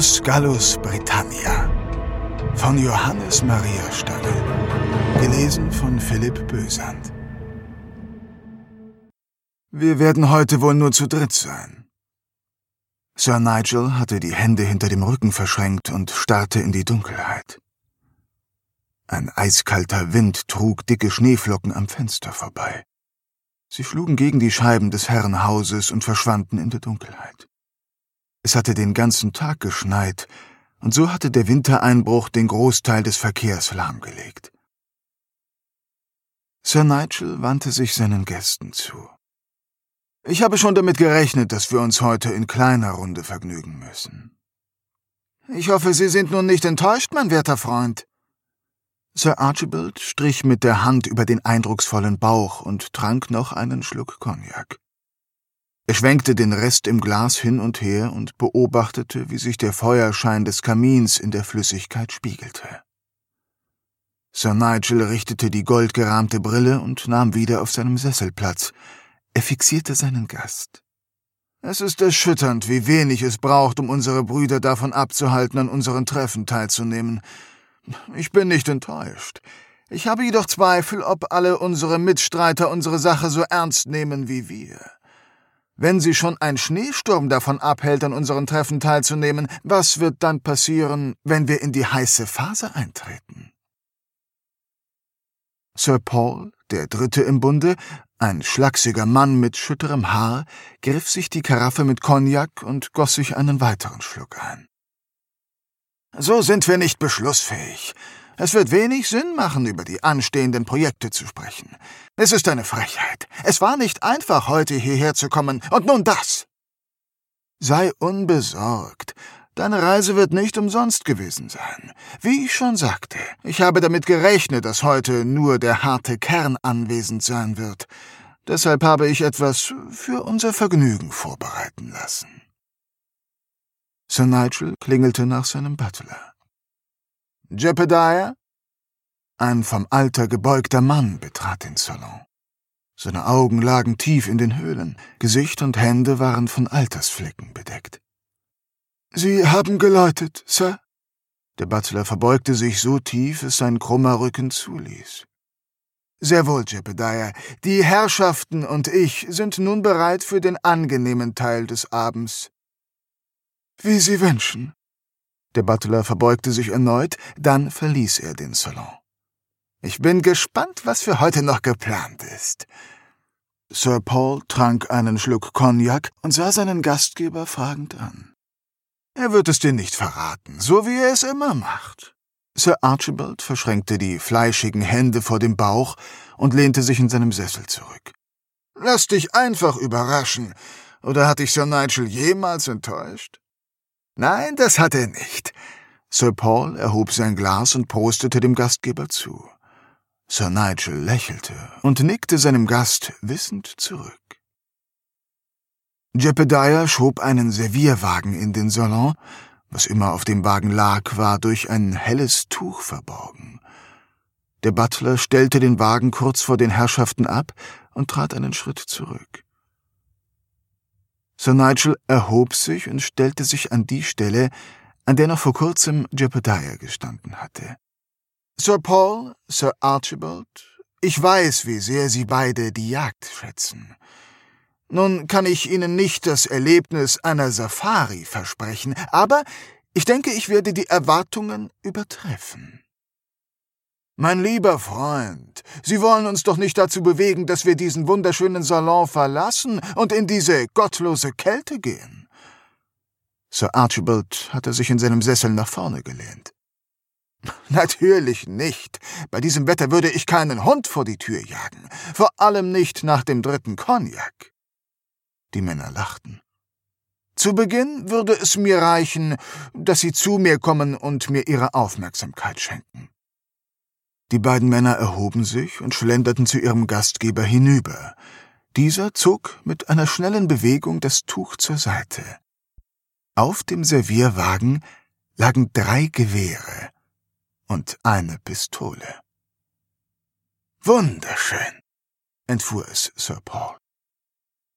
Salus Gallus Britannia von Johannes Maria Stangl. Gelesen von Philipp Bösand. Wir werden heute wohl nur zu dritt sein. Sir Nigel hatte die Hände hinter dem Rücken verschränkt und starrte in die Dunkelheit. Ein eiskalter Wind trug dicke Schneeflocken am Fenster vorbei. Sie schlugen gegen die Scheiben des Herrenhauses und verschwanden in der Dunkelheit. Es hatte den ganzen Tag geschneit, und so hatte der Wintereinbruch den Großteil des Verkehrs lahmgelegt. Sir Nigel wandte sich seinen Gästen zu. Ich habe schon damit gerechnet, dass wir uns heute in kleiner Runde vergnügen müssen. Ich hoffe, Sie sind nun nicht enttäuscht, mein werter Freund. Sir Archibald strich mit der Hand über den eindrucksvollen Bauch und trank noch einen Schluck Cognac. Er schwenkte den Rest im Glas hin und her und beobachtete, wie sich der Feuerschein des Kamins in der Flüssigkeit spiegelte. Sir Nigel richtete die goldgerahmte Brille und nahm wieder auf seinem Sessel Platz. Er fixierte seinen Gast. Es ist erschütternd, wie wenig es braucht, um unsere Brüder davon abzuhalten, an unseren Treffen teilzunehmen. Ich bin nicht enttäuscht. Ich habe jedoch Zweifel, ob alle unsere Mitstreiter unsere Sache so ernst nehmen wie wir. Wenn sie schon ein Schneesturm davon abhält, an unseren Treffen teilzunehmen, was wird dann passieren, wenn wir in die heiße Phase eintreten? Sir Paul, der Dritte im Bunde, ein schlachsiger Mann mit schütterem Haar, griff sich die Karaffe mit Cognac und goss sich einen weiteren Schluck ein. So sind wir nicht beschlussfähig. Es wird wenig Sinn machen, über die anstehenden Projekte zu sprechen. Es ist eine Frechheit. Es war nicht einfach, heute hierher zu kommen, und nun das. Sei unbesorgt. Deine Reise wird nicht umsonst gewesen sein. Wie ich schon sagte, ich habe damit gerechnet, dass heute nur der harte Kern anwesend sein wird. Deshalb habe ich etwas für unser Vergnügen vorbereiten lassen. Sir Nigel klingelte nach seinem Butler. Jebediah? Ein vom Alter gebeugter Mann betrat den Salon. Seine Augen lagen tief in den Höhlen, Gesicht und Hände waren von Altersflecken bedeckt. Sie haben geläutet, Sir? Der Butler verbeugte sich so tief, es sein krummer Rücken zuließ. Sehr wohl, Jebediah. Die Herrschaften und ich sind nun bereit für den angenehmen Teil des Abends. Wie Sie wünschen. Der Butler verbeugte sich erneut, dann verließ er den Salon. Ich bin gespannt, was für heute noch geplant ist. Sir Paul trank einen Schluck Cognac und sah seinen Gastgeber fragend an. Er wird es dir nicht verraten, so wie er es immer macht. Sir Archibald verschränkte die fleischigen Hände vor dem Bauch und lehnte sich in seinem Sessel zurück. Lass dich einfach überraschen. Oder hat dich Sir Nigel jemals enttäuscht? Nein, das hat er nicht. Sir Paul erhob sein Glas und prostete dem Gastgeber zu. Sir Nigel lächelte und nickte seinem Gast wissend zurück. Jebediah schob einen Servierwagen in den Salon. Was immer auf dem Wagen lag, war durch ein helles Tuch verborgen. Der Butler stellte den Wagen kurz vor den Herrschaften ab und trat einen Schritt zurück. Sir Nigel erhob sich und stellte sich an die Stelle, an der noch vor kurzem Jebediah gestanden hatte. Sir Paul, Sir Archibald, ich weiß, wie sehr Sie beide die Jagd schätzen. Nun kann ich Ihnen nicht das Erlebnis einer Safari versprechen, aber ich denke, ich werde die Erwartungen übertreffen. Mein lieber Freund, Sie wollen uns doch nicht dazu bewegen, dass wir diesen wunderschönen Salon verlassen und in diese gottlose Kälte gehen. Sir Archibald hatte sich in seinem Sessel nach vorne gelehnt. Natürlich nicht. Bei diesem Wetter würde ich keinen Hund vor die Tür jagen, vor allem nicht nach dem dritten Cognac. Die Männer lachten. Zu Beginn würde es mir reichen, dass Sie zu mir kommen und mir Ihre Aufmerksamkeit schenken. Die beiden Männer erhoben sich und schlenderten zu ihrem Gastgeber hinüber. Dieser zog mit einer schnellen Bewegung das Tuch zur Seite. Auf dem Servierwagen lagen drei Gewehre und eine Pistole. Wunderschön, entfuhr es Sir Paul.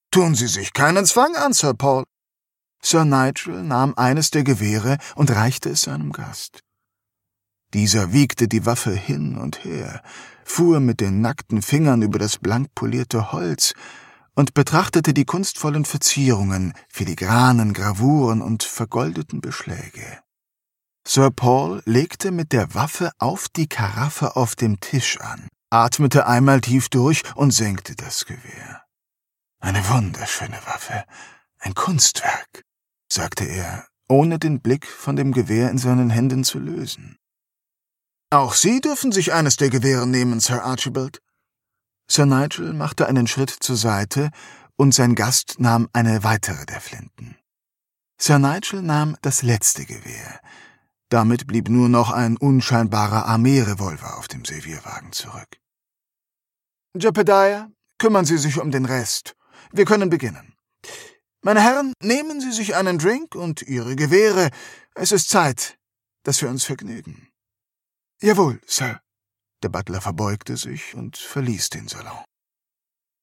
Tun Sie sich keinen Zwang an, Sir Paul. Sir Nigel nahm eines der Gewehre und reichte es seinem Gast. Dieser wiegte die Waffe hin und her, fuhr mit den nackten Fingern über das blank polierte Holz und betrachtete die kunstvollen Verzierungen, filigranen Gravuren und vergoldeten Beschläge. Sir Paul legte mit der Waffe auf die Karaffe auf dem Tisch an, atmete einmal tief durch und senkte das Gewehr. Eine wunderschöne Waffe, ein Kunstwerk, sagte er, ohne den Blick von dem Gewehr in seinen Händen zu lösen. Auch Sie dürfen sich eines der Gewehre nehmen, Sir Archibald. Sir Nigel machte einen Schritt zur Seite, und sein Gast nahm eine weitere der Flinten. Sir Nigel nahm das letzte Gewehr. Damit blieb nur noch ein unscheinbarer Armeerevolver auf dem Servierwagen zurück. Jepediah, kümmern Sie sich um den Rest. Wir können beginnen. Meine Herren, nehmen Sie sich einen Drink und Ihre Gewehre. Es ist Zeit, dass wir uns vergnügen. Jawohl, Sir. Der Butler verbeugte sich und verließ den Salon.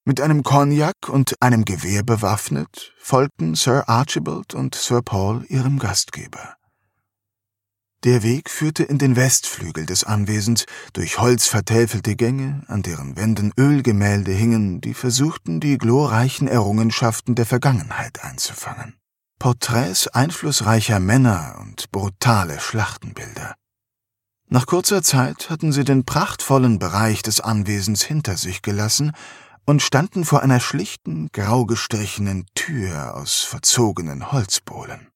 Mit einem Cognac und einem Gewehr bewaffnet, folgten Sir Archibald und Sir Paul ihrem Gastgeber. Der Weg führte in den Westflügel des Anwesens durch holzvertäfelte Gänge, an deren Wänden Ölgemälde hingen, die versuchten, die glorreichen Errungenschaften der Vergangenheit einzufangen. Porträts einflussreicher Männer und brutale Schlachtenbilder. Nach kurzer Zeit hatten sie den prachtvollen Bereich des Anwesens hinter sich gelassen und standen vor einer schlichten, grau gestrichenen Tür aus verzogenen Holzbohlen.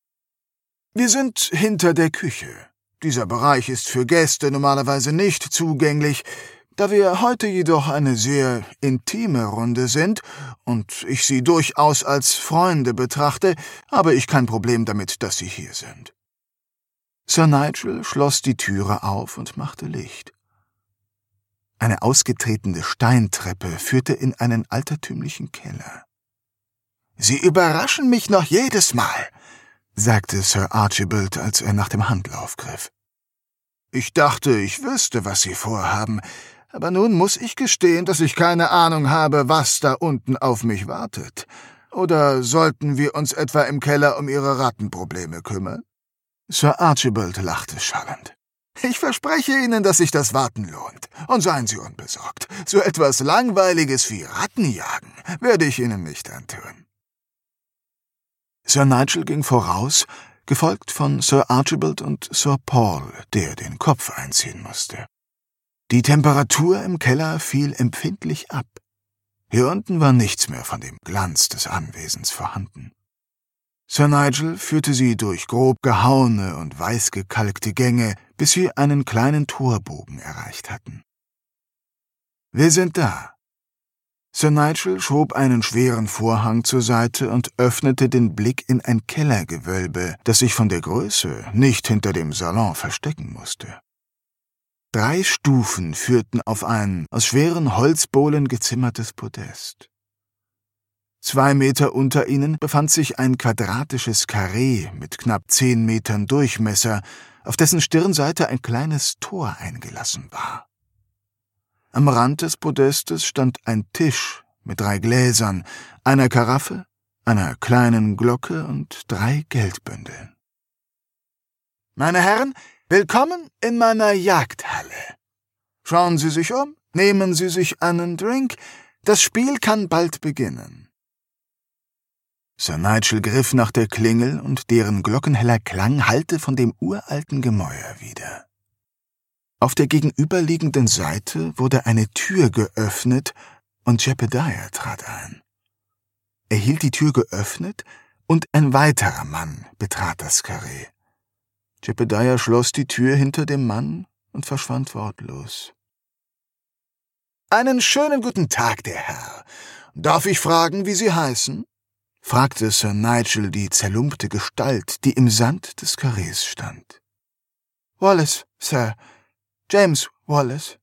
Wir sind hinter der Küche. Dieser Bereich ist für Gäste normalerweise nicht zugänglich, da wir heute jedoch eine sehr intime Runde sind und ich Sie durchaus als Freunde betrachte, habe ich kein Problem damit, dass Sie hier sind. Sir Nigel schloss die Türe auf und machte Licht. Eine ausgetretene Steintreppe führte in einen altertümlichen Keller. Sie überraschen mich noch jedes Mal, sagte Sir Archibald, als er nach dem Handlauf griff. Ich dachte, ich wüsste, was Sie vorhaben, aber nun muss ich gestehen, dass ich keine Ahnung habe, was da unten auf mich wartet. Oder sollten wir uns etwa im Keller um Ihre Rattenprobleme kümmern? Sir Archibald lachte schallend. Ich verspreche Ihnen, dass sich das Warten lohnt. Und seien Sie unbesorgt. So etwas Langweiliges wie Rattenjagen werde ich Ihnen nicht antun. Sir Nigel ging voraus, gefolgt von Sir Archibald und Sir Paul, der den Kopf einziehen musste. Die Temperatur im Keller fiel empfindlich ab. Hier unten war nichts mehr von dem Glanz des Anwesens vorhanden. Sir Nigel führte sie durch grob gehauene und weiß gekalkte Gänge, bis sie einen kleinen Torbogen erreicht hatten. Wir sind da. Sir Nigel schob einen schweren Vorhang zur Seite und öffnete den Blick in ein Kellergewölbe, das sich von der Größe nicht hinter dem Salon verstecken musste. Drei Stufen führten auf ein aus schweren Holzbohlen gezimmertes Podest. Zwei Meter unter ihnen befand sich ein quadratisches Karree mit knapp zehn Metern Durchmesser, auf dessen Stirnseite ein kleines Tor eingelassen war. Am Rand des Podestes stand ein Tisch mit drei Gläsern, einer Karaffe, einer kleinen Glocke und drei Geldbündeln. Meine Herren, willkommen in meiner Jagdhalle. Schauen Sie sich um, nehmen Sie sich einen Drink, das Spiel kann bald beginnen. Sir Nigel griff nach der Klingel, und deren glockenheller Klang hallte von dem uralten Gemäuer wieder. Auf der gegenüberliegenden Seite wurde eine Tür geöffnet, und Jebediah trat ein. Er hielt die Tür geöffnet, und ein weiterer Mann betrat das Karree. Jebediah schloss die Tür hinter dem Mann und verschwand wortlos. Einen schönen guten Tag, der Herr. Darf ich fragen, wie Sie heißen? Fragte Sir Nigel die zerlumpte Gestalt, die im Sand des Karrees stand. Wallace, Sir. James Wallace.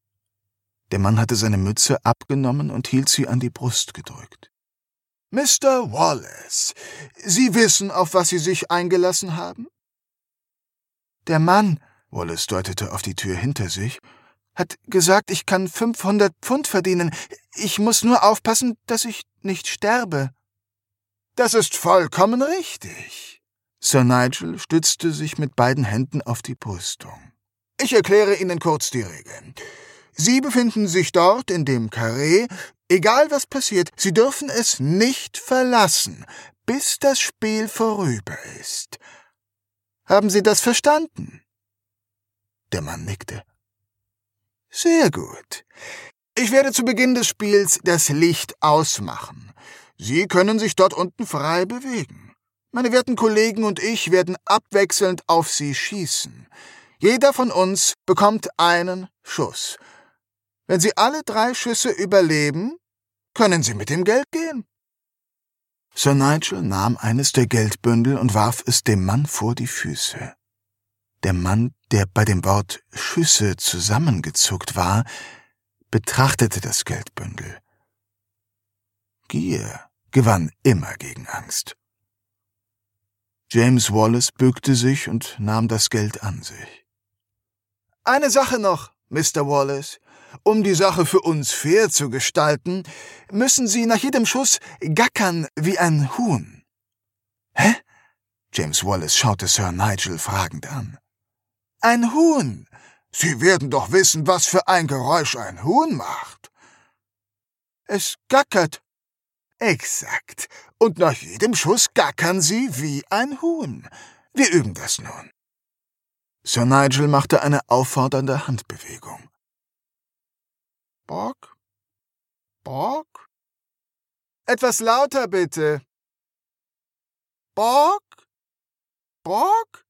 Der Mann hatte seine Mütze abgenommen und hielt sie an die Brust gedrückt. Mr. Wallace, Sie wissen, auf was Sie sich eingelassen haben? Der Mann, Wallace deutete auf die Tür hinter sich, hat gesagt, ich kann 500 Pfund verdienen. Ich muss nur aufpassen, dass ich nicht sterbe. Das ist vollkommen richtig. Sir Nigel stützte sich mit beiden Händen auf die Brüstung. Ich erkläre Ihnen kurz die Regeln. Sie befinden sich dort in dem Karree. Egal was passiert, Sie dürfen es nicht verlassen, bis das Spiel vorüber ist. Haben Sie das verstanden? Der Mann nickte. Sehr gut. Ich werde zu Beginn des Spiels das Licht ausmachen. Sie können sich dort unten frei bewegen. Meine werten Kollegen und ich werden abwechselnd auf Sie schießen. Jeder von uns bekommt einen Schuss. Wenn Sie alle drei Schüsse überleben, können Sie mit dem Geld gehen. Sir Nigel nahm eines der Geldbündel und warf es dem Mann vor die Füße. Der Mann, der bei dem Wort Schüsse zusammengezuckt war, betrachtete das Geldbündel. Gier gewann immer gegen Angst. James Wallace bückte sich und nahm das Geld an sich. Eine Sache noch, Mr. Wallace. Um die Sache für uns fair zu gestalten, müssen Sie nach jedem Schuss gackern wie ein Huhn. Hä? James Wallace schaute Sir Nigel fragend an. Ein Huhn. Sie werden doch wissen, was für ein Geräusch ein Huhn macht. Es gackert. Exakt. Und nach jedem Schuss gackern Sie wie ein Huhn. Wir üben das nun. Sir Nigel machte eine auffordernde Handbewegung. Bock? Bock? Etwas lauter bitte. Bock? Bock?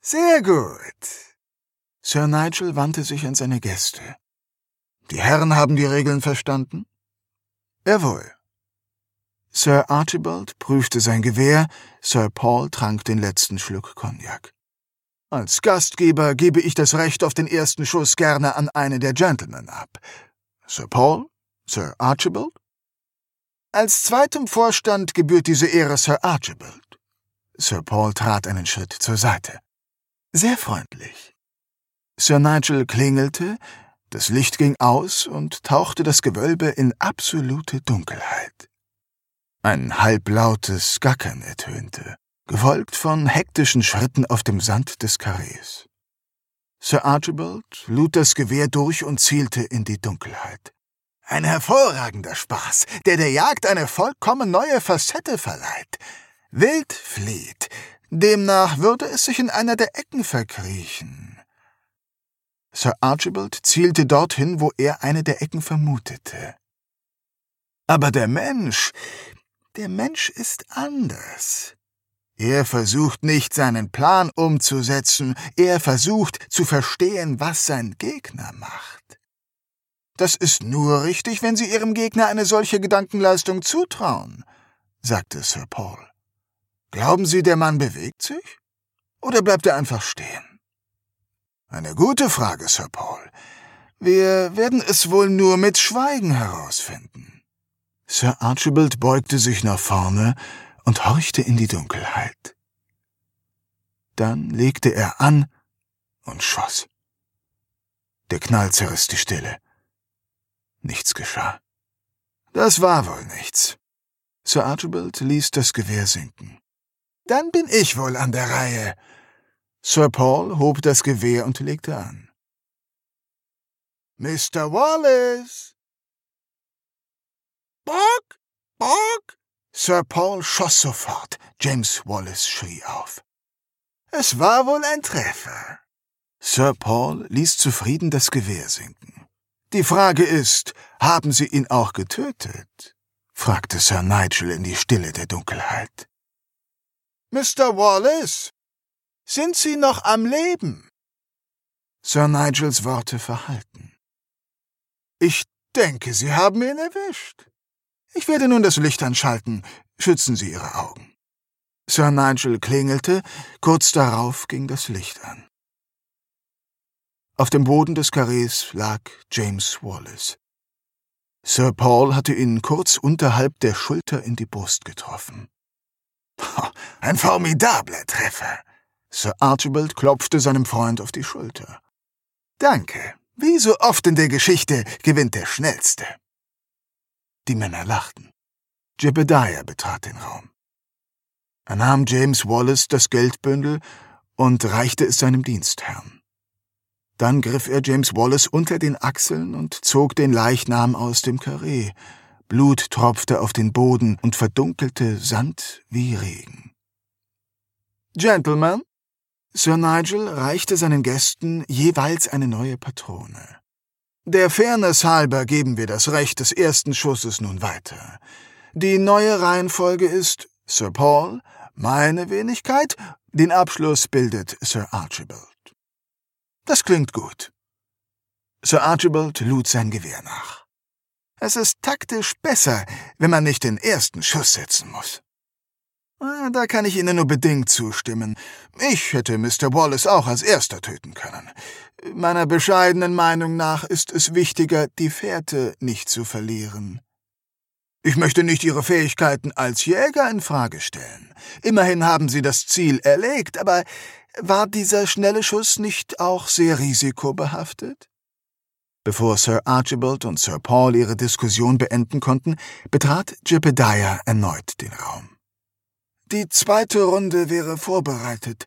Sehr gut. Sir Nigel wandte sich an seine Gäste. Die Herren haben die Regeln verstanden? Jawohl. Sir Archibald prüfte sein Gewehr, Sir Paul trank den letzten Schluck Cognac. Als Gastgeber gebe ich das Recht auf den ersten Schuss gerne an einen der Gentlemen ab. Sir Paul? Sir Archibald? Als zweitem Vorstand gebührt diese Ehre Sir Archibald. Sir Paul trat einen Schritt zur Seite. Sehr freundlich. Sir Nigel klingelte, das Licht ging aus und tauchte das Gewölbe in absolute Dunkelheit. Ein halblautes Gackern ertönte gefolgt von hektischen Schritten auf dem Sand des Karrees. Sir Archibald lud das Gewehr durch und zielte in die Dunkelheit. Ein hervorragender Spaß, der der Jagd eine vollkommen neue Facette verleiht. Wild flieht, demnach würde es sich in einer der Ecken verkriechen. Sir Archibald zielte dorthin, wo er eine der Ecken vermutete. Aber der Mensch, der Mensch ist anders. Er versucht nicht seinen Plan umzusetzen, er versucht zu verstehen, was sein Gegner macht. Das ist nur richtig, wenn Sie Ihrem Gegner eine solche Gedankenleistung zutrauen, sagte Sir Paul. Glauben Sie, der Mann bewegt sich? Oder bleibt er einfach stehen? Eine gute Frage, Sir Paul. Wir werden es wohl nur mit Schweigen herausfinden. Sir Archibald beugte sich nach vorne und horchte in die Dunkelheit. Dann legte er an und schoss. Der Knall zerriss die Stille. Nichts geschah. Das war wohl nichts. Sir Archibald ließ das Gewehr sinken. Dann bin ich wohl an der Reihe. Sir Paul hob das Gewehr und legte an. Mr. Wallace! Bock! Bock! Sir Paul schoss sofort. James Wallace schrie auf. Es war wohl ein Treffer. Sir Paul ließ zufrieden das Gewehr sinken. Die Frage ist, haben Sie ihn auch getötet? fragte Sir Nigel in die Stille der Dunkelheit. Mr. Wallace, sind Sie noch am Leben? Sir Nigels Worte verhalten. Ich denke, Sie haben ihn erwischt. Ich werde nun das Licht anschalten. Schützen Sie Ihre Augen. Sir Nigel klingelte, kurz darauf ging das Licht an. Auf dem Boden des Karrees lag James Wallace. Sir Paul hatte ihn kurz unterhalb der Schulter in die Brust getroffen. Ein formidabler Treffer. Sir Archibald klopfte seinem Freund auf die Schulter. Danke. Wie so oft in der Geschichte gewinnt der Schnellste. Die Männer lachten. Jebediah betrat den Raum. Er nahm James Wallace das Geldbündel und reichte es seinem Dienstherrn. Dann griff er James Wallace unter den Achseln und zog den Leichnam aus dem Karree. Blut tropfte auf den Boden und verdunkelte Sand wie Regen. Gentlemen, Sir Nigel reichte seinen Gästen jeweils eine neue Patrone. Der Fairness halber geben wir das Recht des ersten Schusses nun weiter. Die neue Reihenfolge ist Sir Paul, meine Wenigkeit, den Abschluss bildet Sir Archibald. Das klingt gut. Sir Archibald lud sein Gewehr nach. Es ist taktisch besser, wenn man nicht den ersten Schuss setzen muss. Ah, da kann ich Ihnen nur bedingt zustimmen. Ich hätte Mr. Wallace auch als erster töten können. Meiner bescheidenen Meinung nach ist es wichtiger, die Fährte nicht zu verlieren. Ich möchte nicht Ihre Fähigkeiten als Jäger in Frage stellen. Immerhin haben Sie das Ziel erlegt, aber war dieser schnelle Schuss nicht auch sehr risikobehaftet? Bevor Sir Archibald und Sir Paul ihre Diskussion beenden konnten, betrat Jebediah erneut den Raum. Die zweite Runde wäre vorbereitet.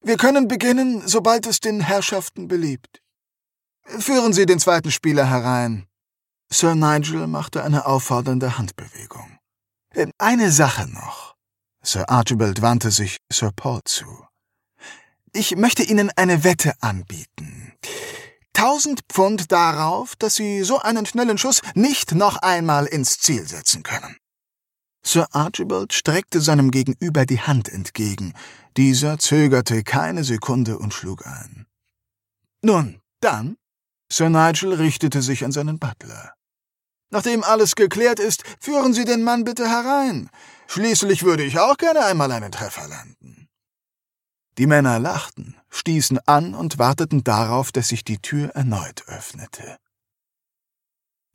Wir können beginnen, sobald es den Herrschaften beliebt. Führen Sie den zweiten Spieler herein. Sir Nigel machte eine auffordernde Handbewegung. Äh, eine Sache noch. Sir Archibald wandte sich Sir Paul zu. Ich möchte Ihnen eine Wette anbieten. Tausend Pfund darauf, dass Sie so einen schnellen Schuss nicht noch einmal ins Ziel setzen können. Sir Archibald streckte seinem Gegenüber die Hand entgegen. Dieser zögerte keine Sekunde und schlug ein. Nun, dann? Sir Nigel richtete sich an seinen Butler. Nachdem alles geklärt ist, führen Sie den Mann bitte herein. Schließlich würde ich auch gerne einmal einen Treffer landen. Die Männer lachten, stießen an und warteten darauf, dass sich die Tür erneut öffnete.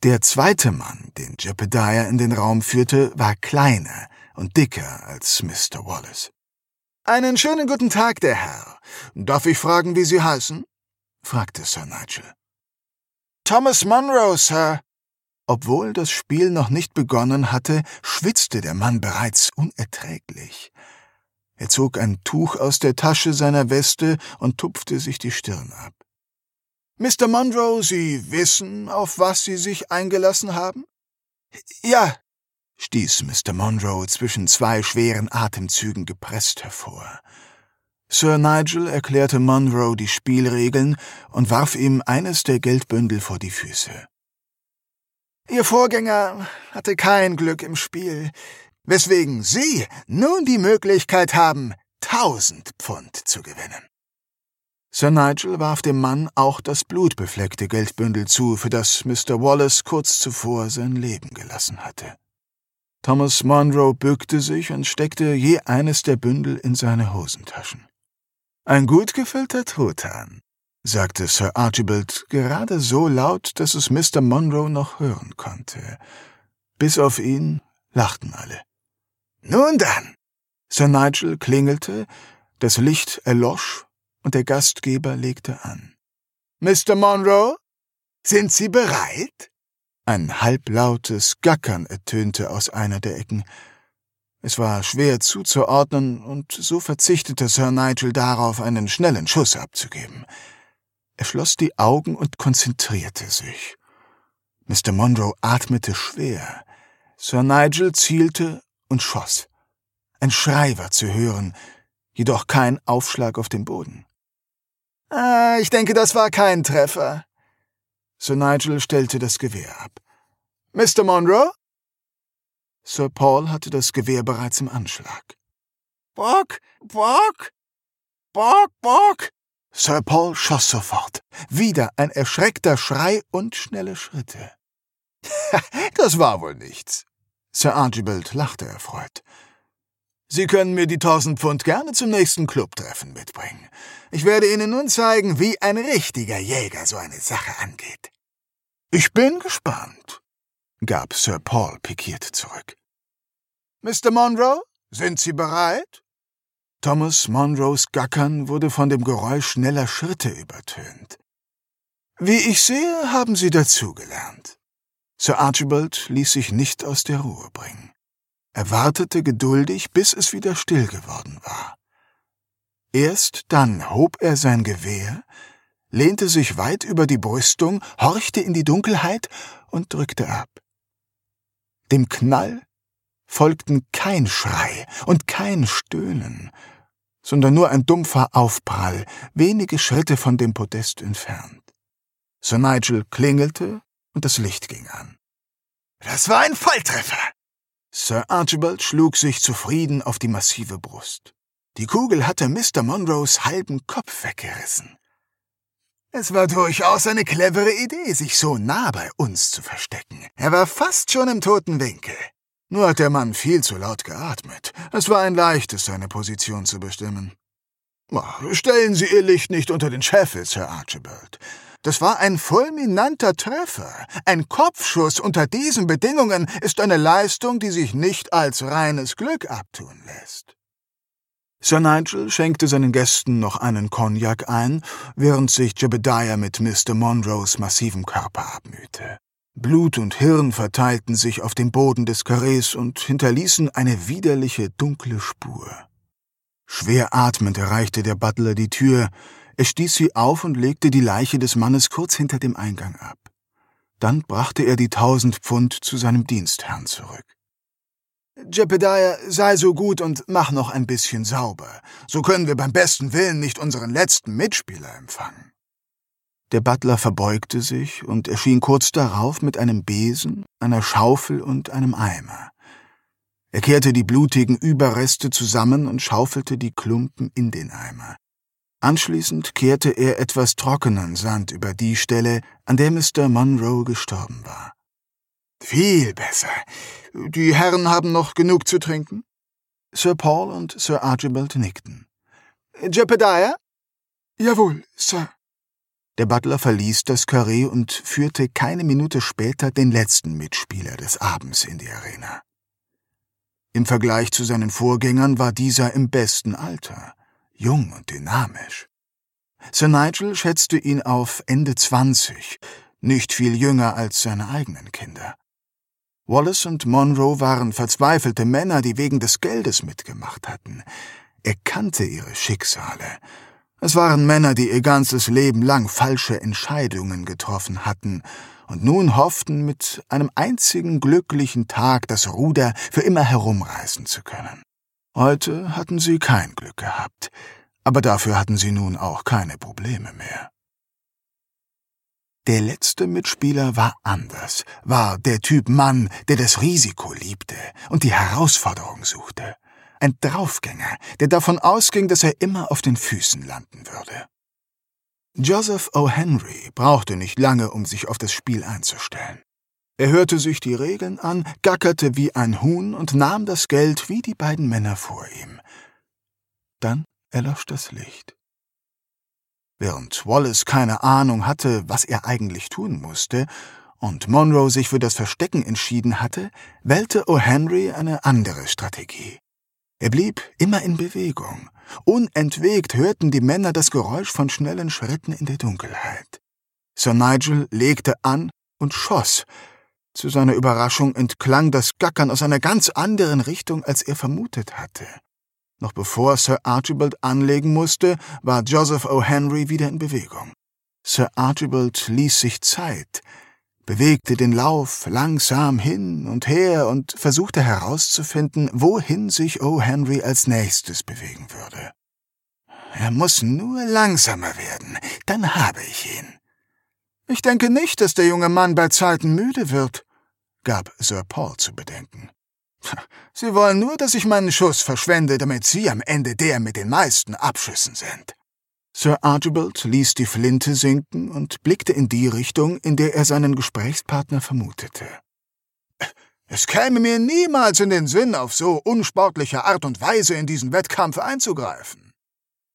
Der zweite Mann, den Jebediah in den Raum führte, war kleiner und dicker als Mr. Wallace. Einen schönen guten Tag, der Herr. Darf ich fragen, wie Sie heißen? fragte Sir Nigel. Thomas Munro, Sir. Obwohl das Spiel noch nicht begonnen hatte, schwitzte der Mann bereits unerträglich. Er zog ein Tuch aus der Tasche seiner Weste und tupfte sich die Stirn ab. Mr. Monroe, Sie wissen, auf was Sie sich eingelassen haben? Ja, stieß Mr. Monroe zwischen zwei schweren Atemzügen gepresst hervor. Sir Nigel erklärte Monroe die Spielregeln und warf ihm eines der Geldbündel vor die Füße. Ihr Vorgänger hatte kein Glück im Spiel, weswegen Sie nun die Möglichkeit haben, tausend Pfund zu gewinnen. Sir Nigel warf dem Mann auch das blutbefleckte Geldbündel zu, für das Mr. Wallace kurz zuvor sein Leben gelassen hatte. Thomas Monroe bückte sich und steckte je eines der Bündel in seine Hosentaschen. Ein gut gefüllter Truthahn, sagte Sir Archibald gerade so laut, dass es Mr. Monroe noch hören konnte. Bis auf ihn lachten alle. Nun dann! Sir Nigel klingelte, das Licht erlosch und der Gastgeber legte an. Mr. Monroe, sind Sie bereit? Ein halblautes Gackern ertönte aus einer der Ecken. Es war schwer zuzuordnen, und so verzichtete Sir Nigel darauf, einen schnellen Schuss abzugeben. Er schloss die Augen und konzentrierte sich. Mr. Monroe atmete schwer. Sir Nigel zielte und schoss. Ein Schrei war zu hören, jedoch kein Aufschlag auf dem Boden. Ah, ich denke, das war kein Treffer. Sir Nigel stellte das Gewehr ab. Mr. Monroe? Sir Paul hatte das Gewehr bereits im Anschlag. Bock, Bock, Bock, Bock! Sir Paul schoss sofort. Wieder ein erschreckter Schrei und schnelle Schritte. das war wohl nichts. Sir Archibald lachte erfreut. Sie können mir die tausend Pfund gerne zum nächsten Clubtreffen mitbringen. Ich werde Ihnen nun zeigen, wie ein richtiger Jäger so eine Sache angeht. Ich bin gespannt, gab Sir Paul pikiert zurück. Mr. Monroe, sind Sie bereit? Thomas Monroes Gackern wurde von dem Geräusch schneller Schritte übertönt. Wie ich sehe, haben Sie dazugelernt. Sir Archibald ließ sich nicht aus der Ruhe bringen. Er wartete geduldig, bis es wieder still geworden war. Erst dann hob er sein Gewehr, lehnte sich weit über die Brüstung, horchte in die Dunkelheit und drückte ab. Dem Knall folgten kein Schrei und kein Stöhnen, sondern nur ein dumpfer Aufprall, wenige Schritte von dem Podest entfernt. Sir Nigel klingelte und das Licht ging an. Das war ein Volltreffer! Sir Archibald schlug sich zufrieden auf die massive Brust. Die Kugel hatte Mr. Monroes halben Kopf weggerissen. Es war durchaus eine clevere Idee, sich so nah bei uns zu verstecken. Er war fast schon im toten Winkel. Nur hat der Mann viel zu laut geatmet. Es war ein leichtes, seine Position zu bestimmen. Stellen Sie Ihr Licht nicht unter den Scheffel, Sir Archibald. Das war ein fulminanter Treffer. Ein Kopfschuss unter diesen Bedingungen ist eine Leistung, die sich nicht als reines Glück abtun lässt. Sir Nigel schenkte seinen Gästen noch einen Cognac ein, während sich Jebediah mit Mr. Monroes massivem Körper abmühte. Blut und Hirn verteilten sich auf dem Boden des Karrees und hinterließen eine widerliche, dunkle Spur. Schwer atmend erreichte der Butler die Tür, er stieß sie auf und legte die Leiche des Mannes kurz hinter dem Eingang ab. Dann brachte er die tausend Pfund zu seinem Dienstherrn zurück. Jebediah, sei so gut und mach noch ein bisschen sauber. So können wir beim besten Willen nicht unseren letzten Mitspieler empfangen. Der Butler verbeugte sich und erschien kurz darauf mit einem Besen, einer Schaufel und einem Eimer. Er kehrte die blutigen Überreste zusammen und schaufelte die Klumpen in den Eimer. Anschließend kehrte er etwas trockenen Sand über die Stelle, an der Mr. Monroe gestorben war. Viel besser. Die Herren haben noch genug zu trinken? Sir Paul und Sir Archibald nickten. Jebediah? Jawohl, Sir. Der Butler verließ das Karree und führte keine Minute später den letzten Mitspieler des Abends in die Arena. Im Vergleich zu seinen Vorgängern war dieser im besten Alter, jung und dynamisch. Sir Nigel schätzte ihn auf Ende zwanzig, nicht viel jünger als seine eigenen Kinder. Wallace und Monroe waren verzweifelte Männer, die wegen des Geldes mitgemacht hatten. Er kannte ihre Schicksale es waren Männer, die ihr ganzes Leben lang falsche Entscheidungen getroffen hatten und nun hofften, mit einem einzigen glücklichen Tag das Ruder für immer herumreißen zu können. Heute hatten sie kein Glück gehabt, aber dafür hatten sie nun auch keine Probleme mehr. Der letzte Mitspieler war anders, war der Typ Mann, der das Risiko liebte und die Herausforderung suchte ein Draufgänger, der davon ausging, dass er immer auf den Füßen landen würde. Joseph O. Henry brauchte nicht lange, um sich auf das Spiel einzustellen. Er hörte sich die Regeln an, gackerte wie ein Huhn und nahm das Geld wie die beiden Männer vor ihm. Dann erlosch das Licht. Während Wallace keine Ahnung hatte, was er eigentlich tun musste, und Monroe sich für das Verstecken entschieden hatte, wählte O. Henry eine andere Strategie. Er blieb immer in Bewegung. Unentwegt hörten die Männer das Geräusch von schnellen Schritten in der Dunkelheit. Sir Nigel legte an und schoss. Zu seiner Überraschung entklang das Gackern aus einer ganz anderen Richtung, als er vermutet hatte. Noch bevor Sir Archibald anlegen musste, war Joseph O. Henry wieder in Bewegung. Sir Archibald ließ sich Zeit, bewegte den Lauf langsam hin und her und versuchte herauszufinden, wohin sich O. Henry als nächstes bewegen würde. Er muss nur langsamer werden, dann habe ich ihn. Ich denke nicht, dass der junge Mann bei Zeiten müde wird, gab Sir Paul zu bedenken. Sie wollen nur, dass ich meinen Schuss verschwende, damit Sie am Ende der mit den meisten Abschüssen sind. Sir Archibald ließ die Flinte sinken und blickte in die Richtung, in der er seinen Gesprächspartner vermutete. Es käme mir niemals in den Sinn, auf so unsportliche Art und Weise in diesen Wettkampf einzugreifen.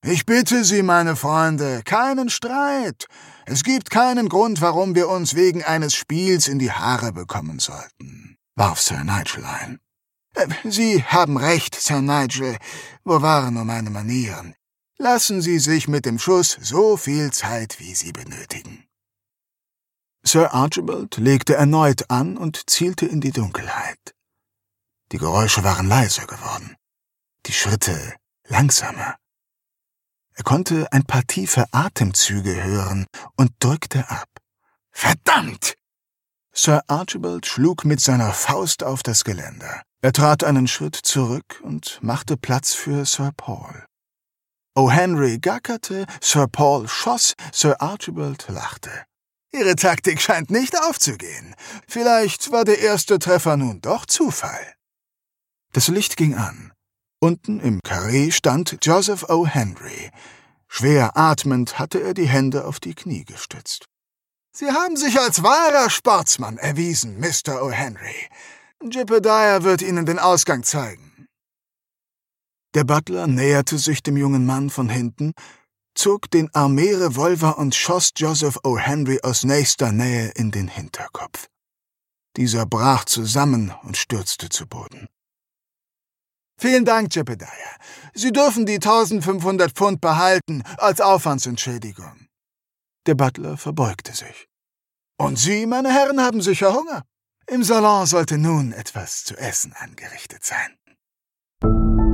Ich bitte Sie, meine Freunde, keinen Streit. Es gibt keinen Grund, warum wir uns wegen eines Spiels in die Haare bekommen sollten, warf Sir Nigel ein. Äh, Sie haben recht, Sir Nigel. Wo waren nur meine Manieren? Lassen Sie sich mit dem Schuss so viel Zeit, wie Sie benötigen. Sir Archibald legte erneut an und zielte in die Dunkelheit. Die Geräusche waren leiser geworden, die Schritte langsamer. Er konnte ein paar tiefe Atemzüge hören und drückte ab. Verdammt! Sir Archibald schlug mit seiner Faust auf das Geländer. Er trat einen Schritt zurück und machte Platz für Sir Paul. O. Henry gackerte, Sir Paul schoss, Sir Archibald lachte. Ihre Taktik scheint nicht aufzugehen. Vielleicht war der erste Treffer nun doch Zufall. Das Licht ging an. Unten im Karree stand Joseph O. Henry. Schwer atmend hatte er die Hände auf die Knie gestützt. Sie haben sich als wahrer Sportsmann erwiesen, Mr. O. Henry. Jebediah wird Ihnen den Ausgang zeigen. Der Butler näherte sich dem jungen Mann von hinten, zog den Armeerevolver und schoss Joseph O. Henry aus nächster Nähe in den Hinterkopf. Dieser brach zusammen und stürzte zu Boden. Vielen Dank, Jebediah. Sie dürfen die 1500 Pfund behalten als Aufwandsentschädigung. Der Butler verbeugte sich. Und Sie, meine Herren, haben sicher Hunger. Im Salon sollte nun etwas zu essen angerichtet sein.